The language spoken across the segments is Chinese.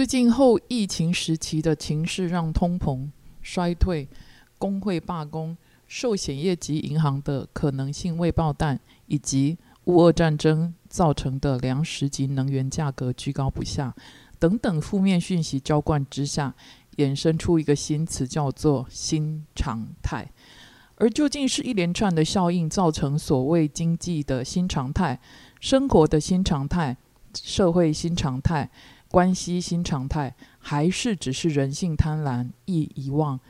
最近后疫情时期的情势，让通膨、衰退、工会罢工、寿险业及银行的可能性未爆弹，以及乌俄战争造成的粮食及能源价格居高不下等等负面讯息浇灌之下，衍生出一个新词，叫做“新常态”。而究竟是一连串的效应造成所谓经济的新常态、生活的新常态、社会新常态？关系新常态，还是只是人性贪婪易遗忘？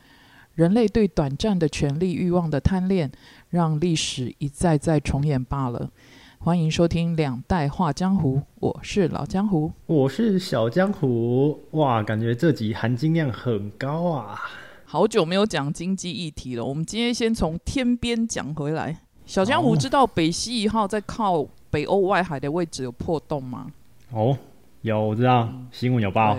人类对短暂的权力欲望的贪恋，让历史一再再重演罢了。欢迎收听《两代画江湖》，我是老江湖，我是小江湖。哇，感觉这集含金量很高啊！好久没有讲经济议题了，我们今天先从天边讲回来。小江湖知道北溪一号在靠北欧外海的位置有破洞吗？哦。有我知道新闻有报，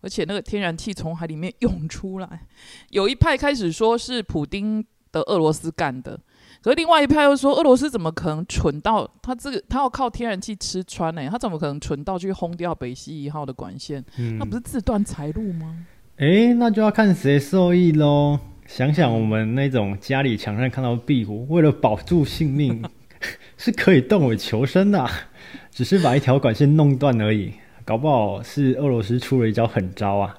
而且那个天然气从海里面涌出来，有一派开始说是普丁的俄罗斯干的，可是另外一派又说俄罗斯怎么可能蠢到他这个他要靠天然气吃穿呢？他怎么可能蠢到去轰掉北溪一号的管线？那不是自断财路吗？哎，那就要看谁受益喽。想想我们那种家里墙上看到壁虎，为了保住性命，是可以动尾求生的，只是把一条管线弄断而已。搞不好是俄罗斯出了一招狠招啊！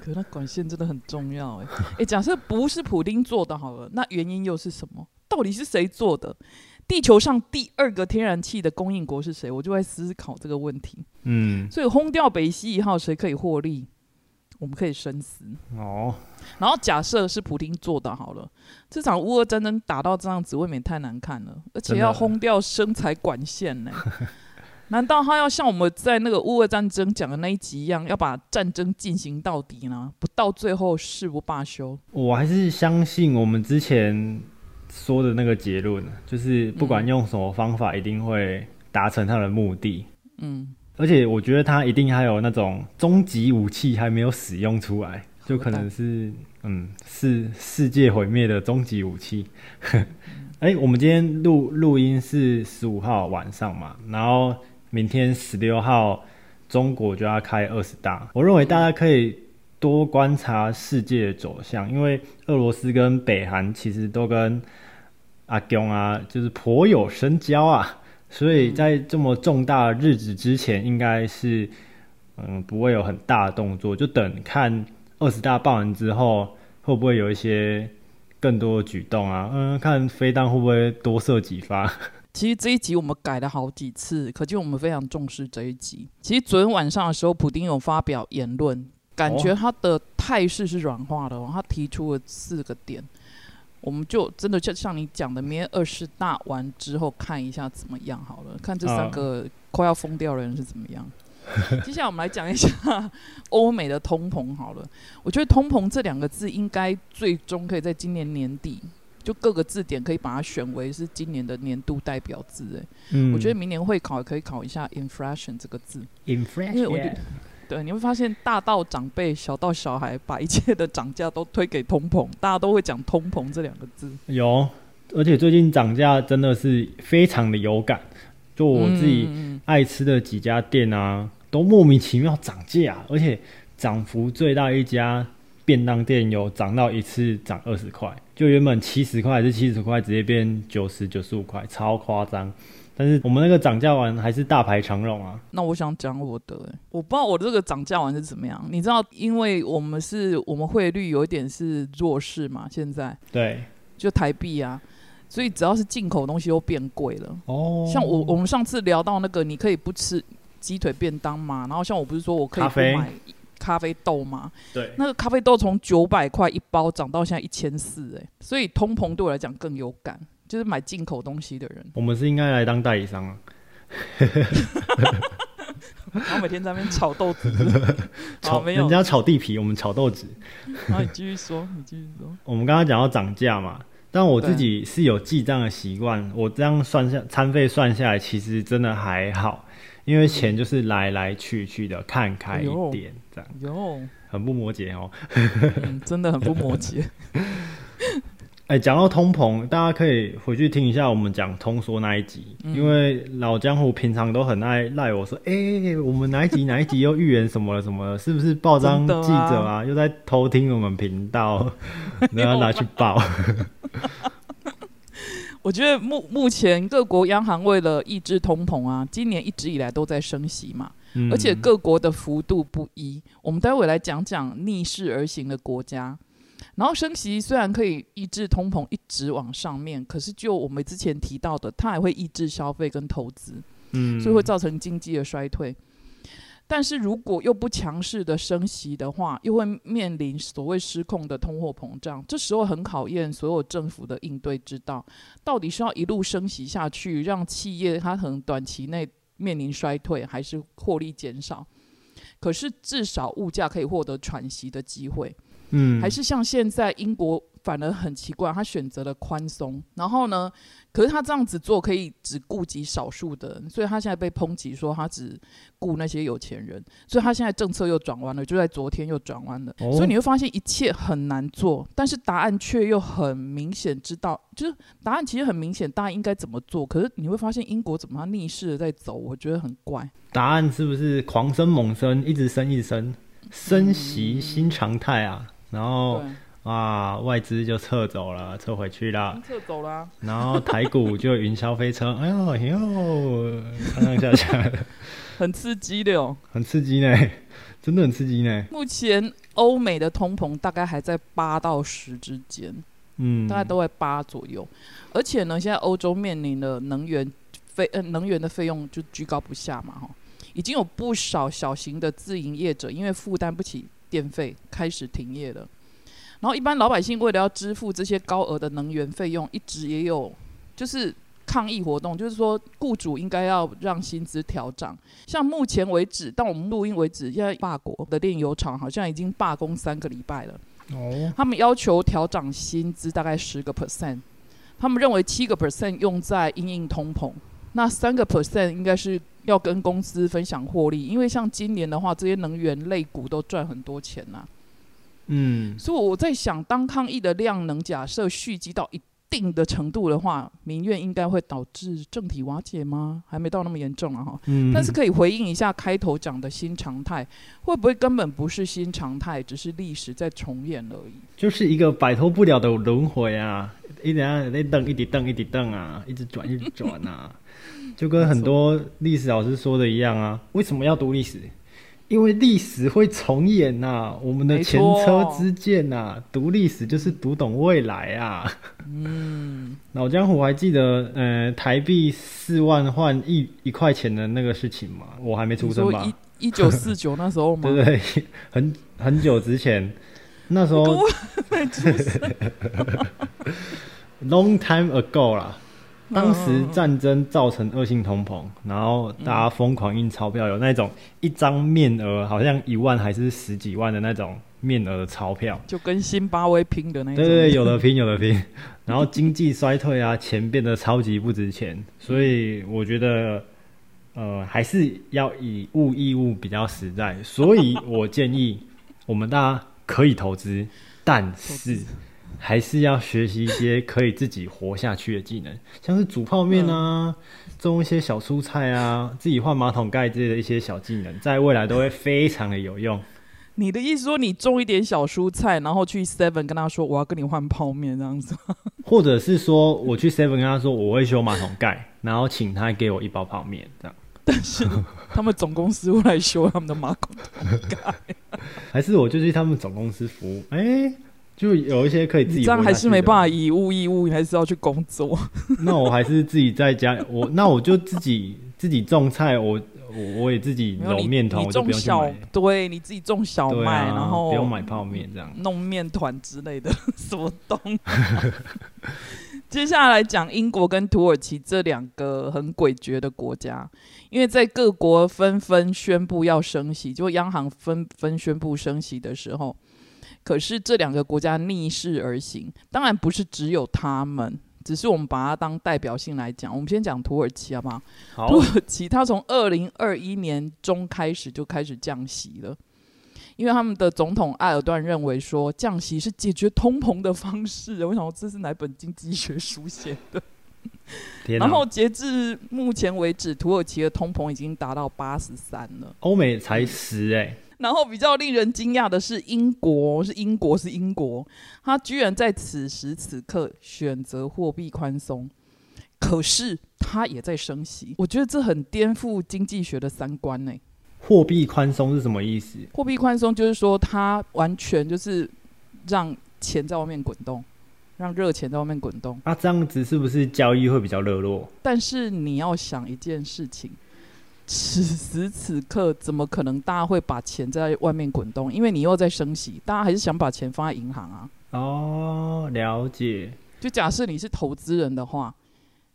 可那管线真的很重要哎哎，假设不是普丁做的好了，那原因又是什么？到底是谁做的？地球上第二个天然气的供应国是谁？我就在思考这个问题。嗯，所以轰掉北溪一号，谁可以获利？我们可以深思哦。然后假设是普丁做的好了，这场乌俄战争打到这样子，未免太难看了，而且要轰掉生财管线呢。难道他要像我们在那个乌俄战争讲的那一集一样，要把战争进行到底呢？不到最后誓不罢休？我还是相信我们之前说的那个结论，就是不管用什么方法，一定会达成他的目的。嗯，而且我觉得他一定还有那种终极武器还没有使用出来，就可能是嗯，是世界毁灭的终极武器。哎，我们今天录录音是十五号晚上嘛，然后。明天十六号，中国就要开二十大。我认为大家可以多观察世界的走向，因为俄罗斯跟北韩其实都跟阿公啊，就是颇有深交啊。所以在这么重大日子之前，应该是嗯不会有很大的动作，就等看二十大办完之后，会不会有一些更多的举动啊？嗯，看飞弹会不会多射几发。其实这一集我们改了好几次，可见我们非常重视这一集。其实昨天晚上的时候，普丁有发表言论，感觉他的态势是软化的。他提出了四个点，我们就真的就像你讲的，明天二十大完之后看一下怎么样好了，看这三个快要疯掉的人是怎么样。接下来我们来讲一下欧美的通膨好了。我觉得通膨这两个字应该最终可以在今年年底。就各个字典可以把它选为是今年的年度代表字，哎，嗯，我觉得明年会考也可以考一下 inflation 这个字，inflation，因为我觉得，对，你会发现大到长辈，小到小孩，把一切的涨价都推给通膨，大家都会讲通膨这两个字。有，而且最近涨价真的是非常的有感，就我自己爱吃的几家店啊，都莫名其妙涨价，而且涨幅最大一家。便当店有涨到一次涨二十块，就原本七十块还是七十块，直接变九十九十五块，超夸张。但是我们那个涨价完还是大排长龙啊。那我想讲我的，我不知道我这个涨价完是怎么样。你知道，因为我们是我们汇率有一点是弱势嘛，现在对，就台币啊，所以只要是进口东西都变贵了。哦，像我我们上次聊到那个，你可以不吃鸡腿便当嘛，然后像我不是说我可以不买。咖啡豆吗？对，那个咖啡豆从九百块一包涨到现在一千四，哎，所以通膨对我来讲更有感，就是买进口东西的人。我们是应该来当代理商啊。然后每天在那边炒豆子，炒没有人家炒地皮，我们炒豆子。好，你继续说，你继续说。我们刚刚讲到涨价嘛，但我自己是有记账的习惯，我这样算下餐费算下来，其实真的还好。因为钱就是来来去去的，看开一点这样，有。很不摩羯哦，真的很不摩羯。哎，讲到通膨，大家可以回去听一下我们讲通缩那一集，因为老江湖平常都很爱赖我说，哎，我们哪一集哪一集又预言什么了什么，是不是报章记者啊又在偷听我们频道，然后拿去报？我觉得目目前各国央行为了抑制通膨啊，今年一直以来都在升息嘛，而且各国的幅度不一。我们待会来讲讲逆势而行的国家。然后升息虽然可以抑制通膨一直往上面，可是就我们之前提到的，它还会抑制消费跟投资，嗯，所以会造成经济的衰退。但是如果又不强势的升息的话，又会面临所谓失控的通货膨胀。这时候很考验所有政府的应对之道，到底是要一路升息下去，让企业它可能短期内面临衰退，还是获利减少？可是至少物价可以获得喘息的机会。嗯，还是像现在英国反而很奇怪，他选择了宽松，然后呢，可是他这样子做可以只顾及少数的人，所以他现在被抨击说他只顾那些有钱人，所以他现在政策又转弯了，就在昨天又转弯了，所以你会发现一切很难做，但是答案却又很明显，知道就是答案其实很明显，大家应该怎么做，可是你会发现英国怎么逆势的在走，我觉得很怪。答案是不是狂升猛升，一直升一直升，升息新常态啊？然后啊，外资就撤走了，撤回去了，撤走了。然后台股就云霄飞车，哎呦哎呦，上上下下，很刺激的哦，很刺激呢，真的很刺激呢。目前欧美的通膨大概还在八到十之间，嗯，大概都在八左右。而且呢，现在欧洲面临的能源费，呃，能源的费用就居高不下嘛，哈，已经有不少小型的自营业者因为负担不起。电费开始停业了，然后一般老百姓为了要支付这些高额的能源费用，一直也有就是抗议活动，就是说雇主应该要让薪资调涨。像目前为止，到我们录音为止，现在法国的炼油厂好像已经罢工三个礼拜了。哦，他们要求调涨薪资大概十个 percent，他们认为七个 percent 用在因应通膨，那三个 percent 应该是。要跟公司分享获利，因为像今年的话，这些能源类股都赚很多钱呐。嗯，所以我在想，当抗议的量能假设蓄积到一定的程度的话，民怨应该会导致政体瓦解吗？还没到那么严重啊哈。嗯。但是可以回应一下开头讲的新常态，会不会根本不是新常态，只是历史在重演而已？就是一个摆脱不了的轮回啊！一直啊，那蹬一直蹬一直蹬啊，一直转一直转啊。就跟很多历史老师说的一样啊，为什么要读历史？因为历史会重演呐，我们的前车之鉴呐，读历史就是读懂未来啊。嗯，老江湖还记得，呃，台币四万换一一块钱的那个事情吗？我还没出生吧？一一九四九那时候吗？对 对，很很久之前，那时候。Long time ago 啦。当时战争造成恶性通膨，然后大家疯狂印钞票，有那种一张面额好像一万还是十几万的那种面额的钞票，就跟新巴威拼的那种。对对，有的拼有的拼。然后经济衰退啊，钱变得超级不值钱，所以我觉得，呃，还是要以物易物比较实在。所以我建议我们大家可以投资，但是。还是要学习一些可以自己活下去的技能，像是煮泡面啊，种一些小蔬菜啊，自己换马桶盖之类的一些小技能，在未来都会非常的有用。你的意思说，你种一点小蔬菜，然后去 Seven 跟他说我要跟你换泡面这样子，或者是说我去 Seven 跟他说我会修马桶盖，然后请他给我一包泡面这样。但是他们总公司会来修他们的马桶盖，还是我就去他们总公司服务？哎。就有一些可以自己这样还是没办法以物易物，你还是要去工作。那我还是自己在家，我那我就自己自己种菜，我我我也自己揉面团，我就不用买。对，你自己种小麦，然后不用买泡面，这样弄面团之类的 什么东。接下来讲英国跟土耳其这两个很诡谲的国家，因为在各国纷纷宣布要升息，就央行纷纷宣布升息的时候。可是这两个国家逆势而行，当然不是只有他们，只是我们把它当代表性来讲。我们先讲土耳其好不好？土耳其它从二零二一年中开始就开始降息了，因为他们的总统埃尔段认为说降息是解决通膨的方式。我想这是哪本经济学书写的？然后截至目前为止，土耳其的通膨已经达到八十三了，欧美才十哎。然后比较令人惊讶的是，英国是英国是英国，他居然在此时此刻选择货币宽松，可是他也在升息。我觉得这很颠覆经济学的三观呢。货币宽松是什么意思？货币宽松就是说，它完全就是让钱在外面滚动，让热钱在外面滚动。那这样子是不是交易会比较热络？但是你要想一件事情。此时此刻，怎么可能大家会把钱在外面滚动？因为你又在升息，大家还是想把钱放在银行啊。哦，了解。就假设你是投资人的话，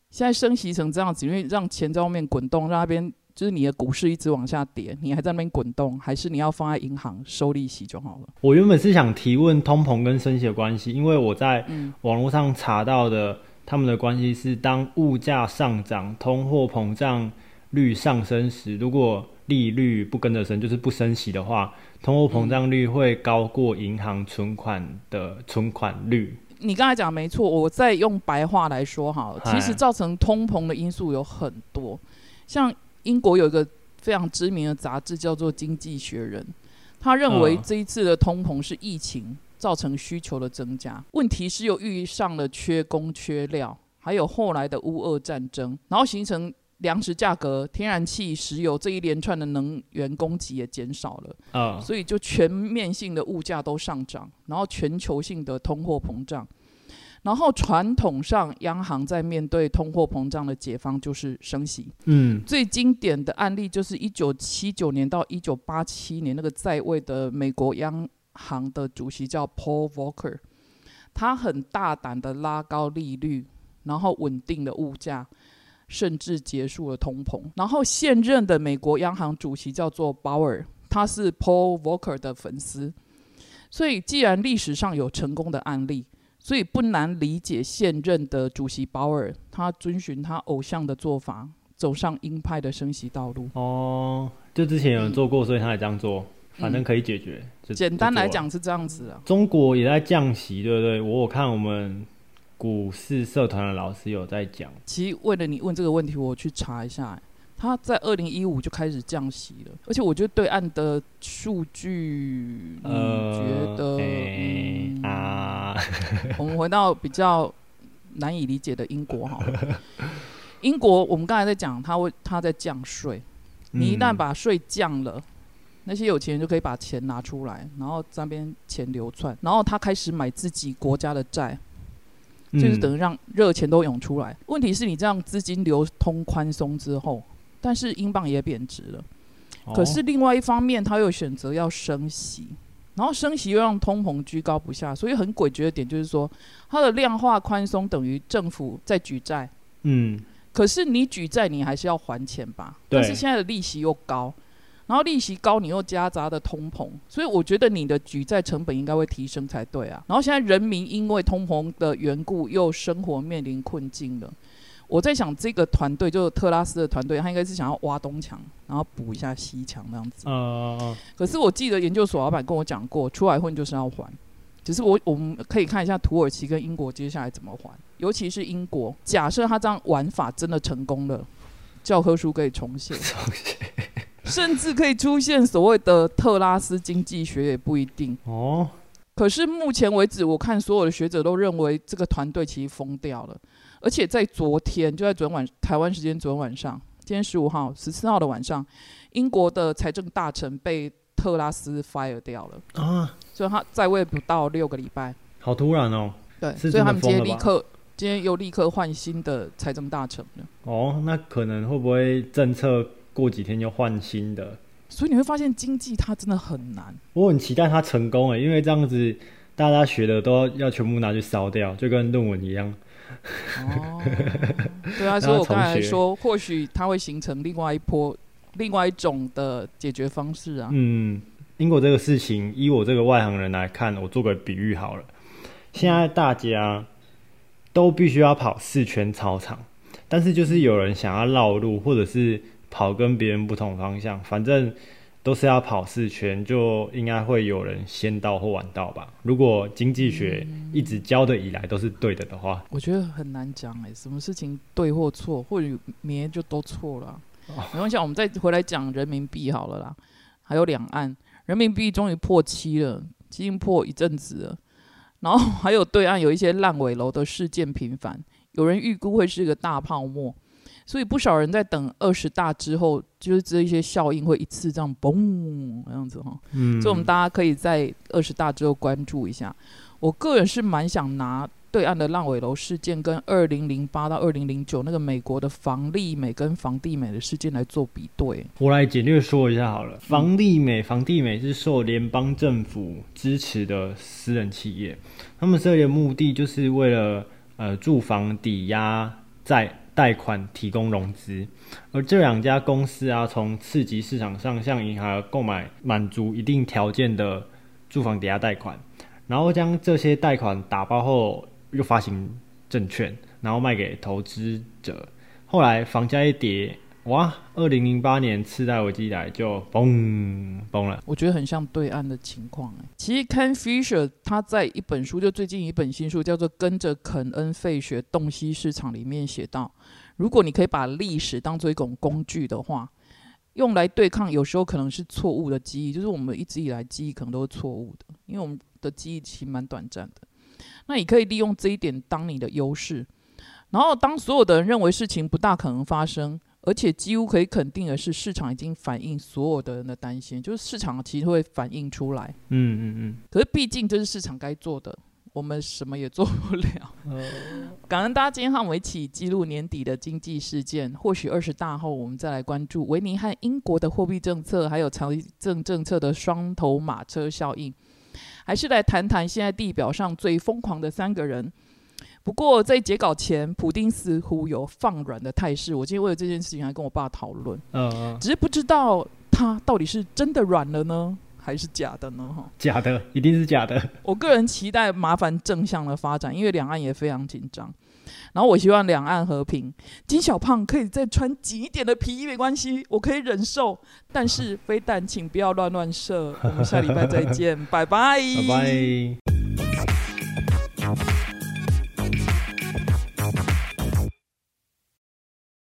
现在升息成这样子，因为让钱在外面滚动，让那边就是你的股市一直往下跌，你还在那边滚动，还是你要放在银行收利息就好了？我原本是想提问通膨跟升息的关系，因为我在网络上查到的，他们的关系是当物价上涨，通货膨胀。率上升时，如果利率不跟着升，就是不升息的话，通货膨胀率会高过银行存款的存款率。你刚才讲没错，我再用白话来说哈，其实造成通膨的因素有很多。像英国有一个非常知名的杂志叫做《经济学人》，他认为这一次的通膨是疫情造成需求的增加，问题是又遇上了缺工缺料，还有后来的乌俄战争，然后形成。粮食价格、天然气、石油这一连串的能源供给也减少了啊，所以就全面性的物价都上涨，然后全球性的通货膨胀，然后传统上央行在面对通货膨胀的解方就是升息。嗯，最经典的案例就是一九七九年到一九八七年那个在位的美国央行的主席叫 Paul Volcker，他很大胆的拉高利率，然后稳定的物价。甚至结束了通膨。然后现任的美国央行主席叫做鲍尔，他是 Paul Volcker 的粉丝。所以，既然历史上有成功的案例，所以不难理解现任的主席鲍尔他遵循他偶像的做法，走上鹰派的升息道路。哦，就之前有人做过，所以他也这样做，反正可以解决。简单来讲是这样子啊。中国也在降息，对不对？我我看我们。股市社团的老师有在讲，其实为了你问这个问题，我去查一下，他在二零一五就开始降息了，而且我觉得对岸的数据，你觉得啊？我们回到比较难以理解的英国哈，英国我们刚才在讲，他会他在降税，你一旦把税降了，那些有钱人就可以把钱拿出来，然后这边钱流窜，然后他开始买自己国家的债。就是等于让热钱都涌出来。问题是你这样资金流通宽松之后，但是英镑也贬值了。可是另外一方面，他又选择要升息，然后升息又让通膨居高不下。所以很诡谲的点就是说，它的量化宽松等于政府在举债。嗯。可是你举债，你还是要还钱吧？但是现在的利息又高。然后利息高，你又夹杂的通膨，所以我觉得你的举债成本应该会提升才对啊。然后现在人民因为通膨的缘故，又生活面临困境了。我在想，这个团队就是特拉斯的团队，他应该是想要挖东墙，然后补一下西墙那样子。嗯可是我记得研究所老板跟我讲过，出来混就是要还。只是我我们可以看一下土耳其跟英国接下来怎么还，尤其是英国，假设他这样玩法真的成功了，教科书可以重写。甚至可以出现所谓的特拉斯经济学也不一定哦。可是目前为止，我看所有的学者都认为这个团队其实疯掉了。而且在昨天，就在昨天晚台湾时间昨天晚上，今天十五号、十四号的晚上，英国的财政大臣被特拉斯 fire 掉了啊！所以他在位不到六个礼拜，好突然哦。对，所以他们今天立刻，今天又立刻换新的财政大臣了。哦，那可能会不会政策？过几天就换新的，所以你会发现经济它真的很难。我很期待它成功诶，因为这样子大家学的都要全部拿去烧掉，就跟论文一样。哦，对啊，所以我刚才说，或许它会形成另外一波、另外一种的解决方式啊。嗯，英国这个事情，以我这个外行人来看，我做个比喻好了。现在大家都必须要跑四圈操场，但是就是有人想要绕路，或者是跑跟别人不同方向，反正都是要跑四圈，就应该会有人先到或晚到吧？如果经济学一直教的以来都是对的的话，我觉得很难讲哎，什么事情对或错，或者咩就都错了。没关系，我们再回来讲人民币好了啦。还有两岸人民币终于破七了，已经破一阵子了。然后还有对岸有一些烂尾楼的事件频繁，有人预估会是一个大泡沫。所以不少人在等二十大之后，就是这一些效应会一次这样嘣这样子哈。嗯，所以我们大家可以在二十大之后关注一下。我个人是蛮想拿对岸的烂尾楼事件跟二零零八到二零零九那个美国的房利美跟房地美的事件来做比对。我来简略说一下好了。房利美，房地美是受联邦政府支持的私人企业，他们设立的目的就是为了呃住房抵押在。贷款提供融资，而这两家公司啊，从次级市场上向银行购买满足一定条件的住房抵押贷款，然后将这些贷款打包后又发行证券，然后卖给投资者。后来房价一跌。哇！二零零八年次贷危机来就崩崩了，我觉得很像对岸的情况。其实 Ken Fisher 他在一本书，就最近一本新书叫做《跟着肯恩费雪洞悉市场》里面写到，如果你可以把历史当做一种工具的话，用来对抗有时候可能是错误的记忆，就是我们一直以来记忆可能都是错误的，因为我们的记忆其实蛮短暂的。那你可以利用这一点当你的优势，然后当所有的人认为事情不大可能发生。而且几乎可以肯定的是，市场已经反映所有的人的担心，就是市场其实会反映出来。嗯嗯嗯。可是毕竟这是市场该做的，我们什么也做不了。感恩大家今天和我们一起记录年底的经济事件。或许二十大后，我们再来关注维尼和英国的货币政策，还有财政政策的双头马车效应。还是来谈谈现在地表上最疯狂的三个人。不过在截稿前，普丁似乎有放软的态势。我今天为了这件事情还跟我爸讨论，嗯，只是不知道他到底是真的软了呢，还是假的呢？哈，假的，一定是假的。我个人期待麻烦正向的发展，因为两岸也非常紧张。然后我希望两岸和平。金小胖可以再穿紧一点的皮衣没关系，我可以忍受。但是飞弹请不要乱乱射。我们下礼拜再见，拜拜，拜拜。